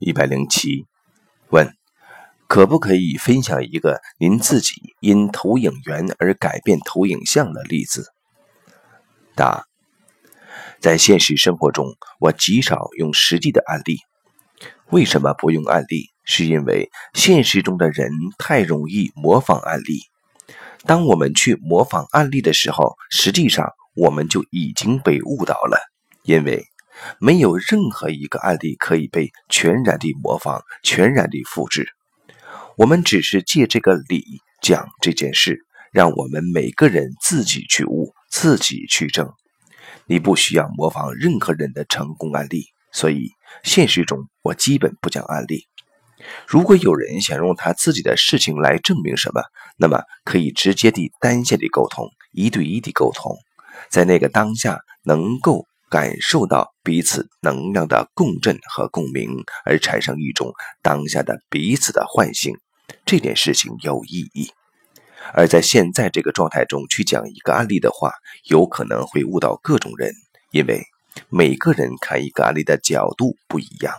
一百零七，问：可不可以分享一个您自己因投影源而改变投影像的例子？答：在现实生活中，我极少用实际的案例。为什么不用案例？是因为现实中的人太容易模仿案例。当我们去模仿案例的时候，实际上我们就已经被误导了，因为。没有任何一个案例可以被全然地模仿、全然地复制。我们只是借这个理讲这件事，让我们每个人自己去悟、自己去证。你不需要模仿任何人的成功案例，所以现实中我基本不讲案例。如果有人想用他自己的事情来证明什么，那么可以直接地单线地沟通、一对一地沟通，在那个当下能够。感受到彼此能量的共振和共鸣，而产生一种当下的彼此的唤醒，这件事情有意义。而在现在这个状态中去讲一个案例的话，有可能会误导各种人，因为每个人看一个案例的角度不一样。